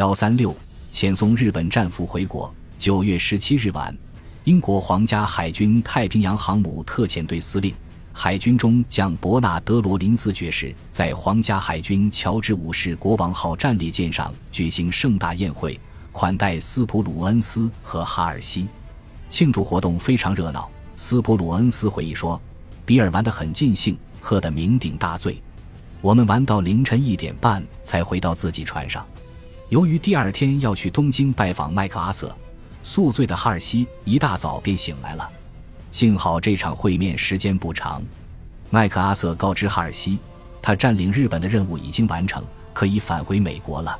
幺三六，遣送日本战俘回国。九月十七日晚，英国皇家海军太平洋航母特遣队司令、海军中将伯纳德·罗林斯爵士在皇家海军乔治五世国王号战列舰上举行盛大宴会，款待斯普鲁恩斯和哈尔西。庆祝活动非常热闹。斯普鲁恩斯回忆说：“比尔玩得很尽兴，喝得酩酊大醉。我们玩到凌晨一点半才回到自己船上。由于第二天要去东京拜访麦克阿瑟。”宿醉的哈尔西一大早便醒来了，幸好这场会面时间不长。麦克阿瑟告知哈尔西，他占领日本的任务已经完成，可以返回美国了。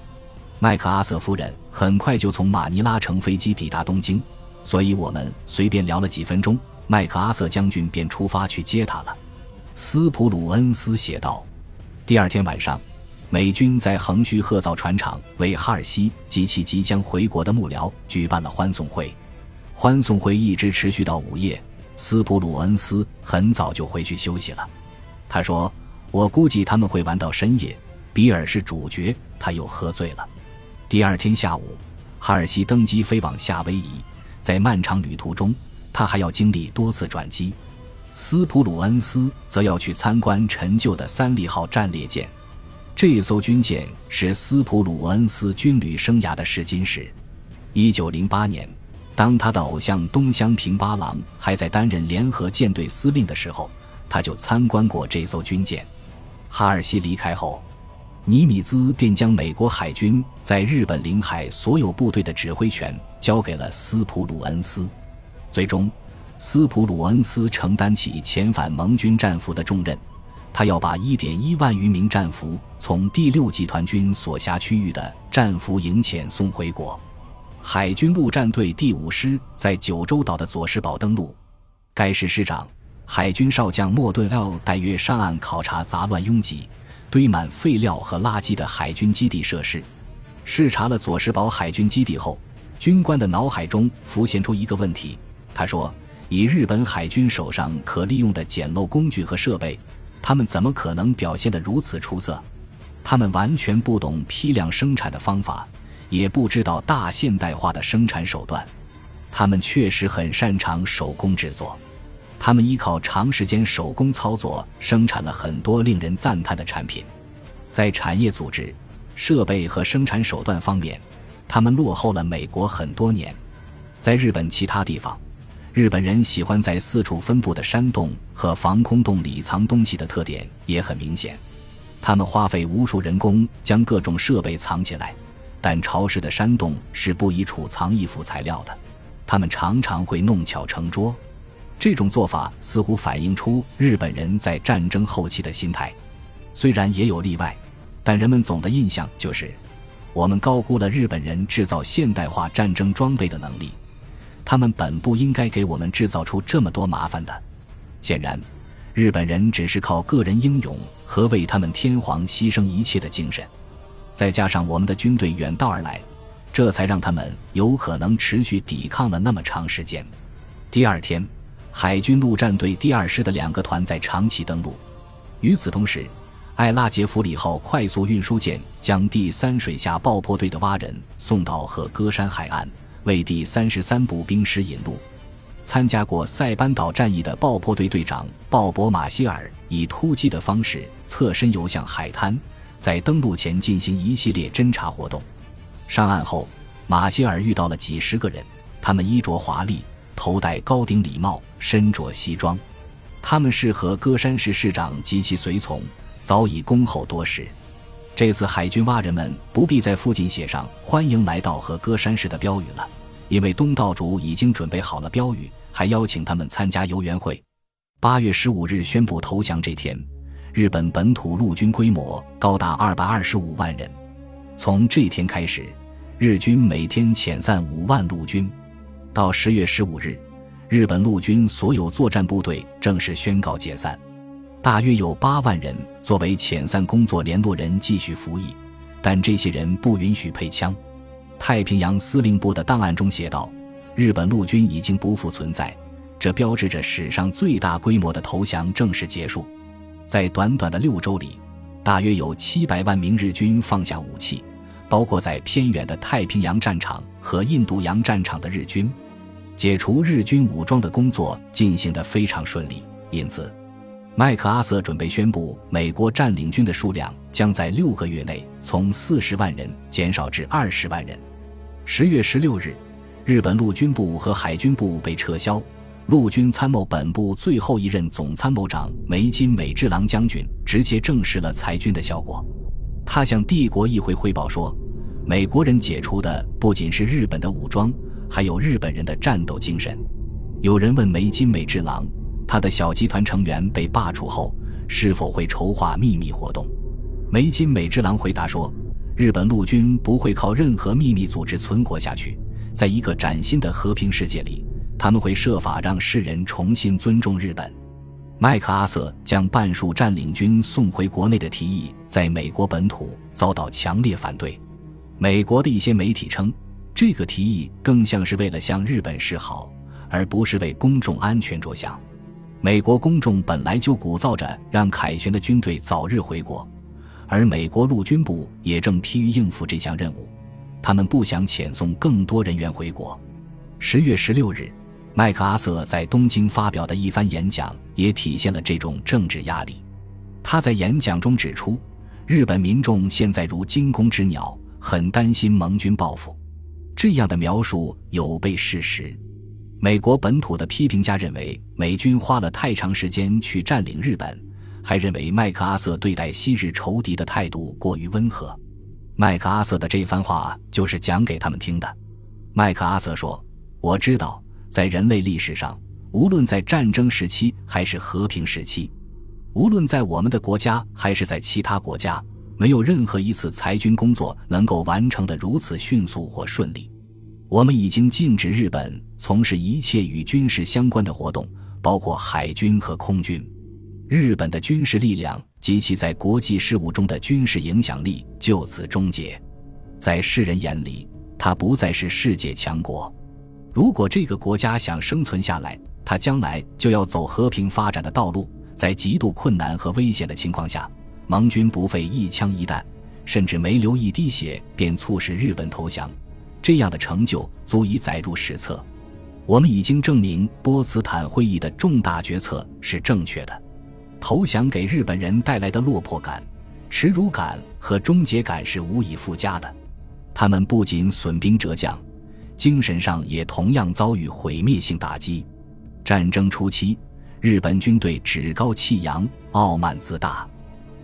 麦克阿瑟夫人很快就从马尼拉乘飞机抵达东京，所以我们随便聊了几分钟，麦克阿瑟将军便出发去接他了。斯普鲁恩斯写道：“第二天晚上。”美军在横须贺造船厂为哈尔西及其即将回国的幕僚举办了欢送会，欢送会一直持续到午夜。斯普鲁恩斯很早就回去休息了。他说：“我估计他们会玩到深夜。”比尔是主角，他又喝醉了。第二天下午，哈尔西登机飞往夏威夷，在漫长旅途中，他还要经历多次转机。斯普鲁恩斯则要去参观陈旧的三利号战列舰。这艘军舰是斯普鲁恩斯军旅生涯的试金石。一九零八年，当他的偶像东乡平八郎还在担任联合舰队司令的时候，他就参观过这艘军舰。哈尔西离开后，尼米兹便将美国海军在日本领海所有部队的指挥权交给了斯普鲁恩斯。最终，斯普鲁恩斯承担起遣返盟军战俘的重任。他要把1.1万余名战俘从第六集团军所辖区域的战俘营遣送回国。海军陆战队第五师在九州岛的佐世保登陆，该师师长海军少将莫顿 ·L 带约上岸考察杂乱拥挤、堆满废料和垃圾的海军基地设施。视察了佐世保海军基地后，军官的脑海中浮现出一个问题：他说，以日本海军手上可利用的简陋工具和设备。他们怎么可能表现得如此出色？他们完全不懂批量生产的方法，也不知道大现代化的生产手段。他们确实很擅长手工制作，他们依靠长时间手工操作生产了很多令人赞叹的产品。在产业组织、设备和生产手段方面，他们落后了美国很多年。在日本其他地方。日本人喜欢在四处分布的山洞和防空洞里藏东西的特点也很明显。他们花费无数人工将各种设备藏起来，但潮湿的山洞是不宜储藏易腐材料的。他们常常会弄巧成拙。这种做法似乎反映出日本人在战争后期的心态。虽然也有例外，但人们总的印象就是，我们高估了日本人制造现代化战争装备的能力。他们本不应该给我们制造出这么多麻烦的。显然，日本人只是靠个人英勇和为他们天皇牺牲一切的精神，再加上我们的军队远道而来，这才让他们有可能持续抵抗了那么长时间。第二天，海军陆战队第二师的两个团在长崎登陆。与此同时，艾拉杰弗里号快速运输舰将第三水下爆破队的蛙人送到和歌山海岸。为第三十三步兵师引路。参加过塞班岛战役的爆破队队长鲍勃·马歇尔以突击的方式侧身游向海滩，在登陆前进行一系列侦察活动。上岸后，马歇尔遇到了几十个人，他们衣着华丽，头戴高顶礼帽，身着西装。他们是和戈山市市长及其随从，早已恭候多时。这次海军蛙人们不必在附近写上“欢迎来到和歌山市”的标语了，因为东道主已经准备好了标语，还邀请他们参加游园会。八月十五日宣布投降这天，日本本土陆军规模高达二百二十五万人。从这天开始，日军每天遣散五万陆军。到十月十五日，日本陆军所有作战部队正式宣告解散。大约有八万人作为遣散工作联络人继续服役，但这些人不允许配枪。太平洋司令部的档案中写道：“日本陆军已经不复存在，这标志着史上最大规模的投降正式结束。”在短短的六周里，大约有七百万名日军放下武器，包括在偏远的太平洋战场和印度洋战场的日军。解除日军武装的工作进行得非常顺利，因此，麦克阿瑟准备宣布，美国占领军的数量将在六个月内从四十万人减少至二十万人。十月十六日，日本陆军部和海军部被撤销。陆军参谋本部最后一任总参谋长梅津美治郎将军直接证实了裁军的效果。他向帝国议会汇报说：“美国人解除的不仅是日本的武装，还有日本人的战斗精神。”有人问梅津美治郎，他的小集团成员被罢黜后是否会筹划秘密活动？梅津美治郎回答说：“日本陆军不会靠任何秘密组织存活下去，在一个崭新的和平世界里。”他们会设法让世人重新尊重日本。麦克阿瑟将半数占领军送回国内的提议，在美国本土遭到强烈反对。美国的一些媒体称，这个提议更像是为了向日本示好，而不是为公众安全着想。美国公众本来就鼓噪着让凯旋的军队早日回国，而美国陆军部也正疲于应付这项任务，他们不想遣送更多人员回国。十月十六日。麦克阿瑟在东京发表的一番演讲也体现了这种政治压力。他在演讲中指出，日本民众现在如惊弓之鸟，很担心盟军报复。这样的描述有悖事实。美国本土的批评家认为，美军花了太长时间去占领日本，还认为麦克阿瑟对待昔日仇敌的态度过于温和。麦克阿瑟的这番话就是讲给他们听的。麦克阿瑟说：“我知道。”在人类历史上，无论在战争时期还是和平时期，无论在我们的国家还是在其他国家，没有任何一次裁军工作能够完成的如此迅速或顺利。我们已经禁止日本从事一切与军事相关的活动，包括海军和空军。日本的军事力量及其在国际事务中的军事影响力就此终结。在世人眼里，它不再是世界强国。如果这个国家想生存下来，它将来就要走和平发展的道路。在极度困难和危险的情况下，盟军不费一枪一弹，甚至没流一滴血，便促使日本投降，这样的成就足以载入史册。我们已经证明波茨坦会议的重大决策是正确的。投降给日本人带来的落魄感、耻辱感和终结感是无以复加的。他们不仅损兵折将。精神上也同样遭遇毁灭性打击。战争初期，日本军队趾高气扬、傲慢自大，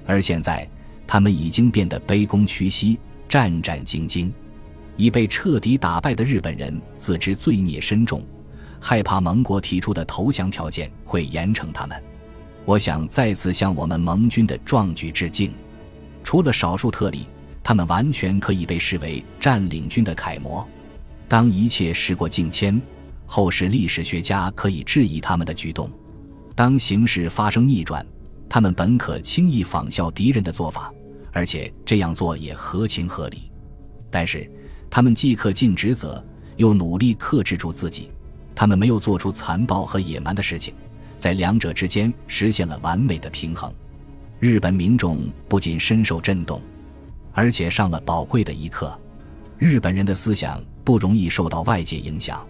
而现在，他们已经变得卑躬屈膝、战战兢兢。已被彻底打败的日本人自知罪孽深重，害怕盟国提出的投降条件会严惩他们。我想再次向我们盟军的壮举致敬。除了少数特例，他们完全可以被视为占领军的楷模。当一切时过境迁，后世历史学家可以质疑他们的举动；当形势发生逆转，他们本可轻易仿效敌人的做法，而且这样做也合情合理。但是，他们既恪尽职责，又努力克制住自己。他们没有做出残暴和野蛮的事情，在两者之间实现了完美的平衡。日本民众不仅深受震动，而且上了宝贵的一课。日本人的思想不容易受到外界影响，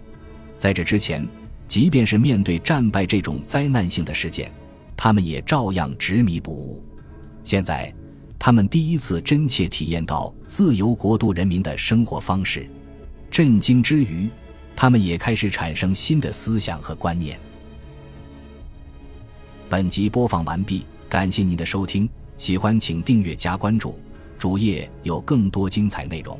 在这之前，即便是面对战败这种灾难性的事件，他们也照样执迷不悟。现在，他们第一次真切体验到自由国度人民的生活方式，震惊之余，他们也开始产生新的思想和观念。本集播放完毕，感谢您的收听，喜欢请订阅加关注，主页有更多精彩内容。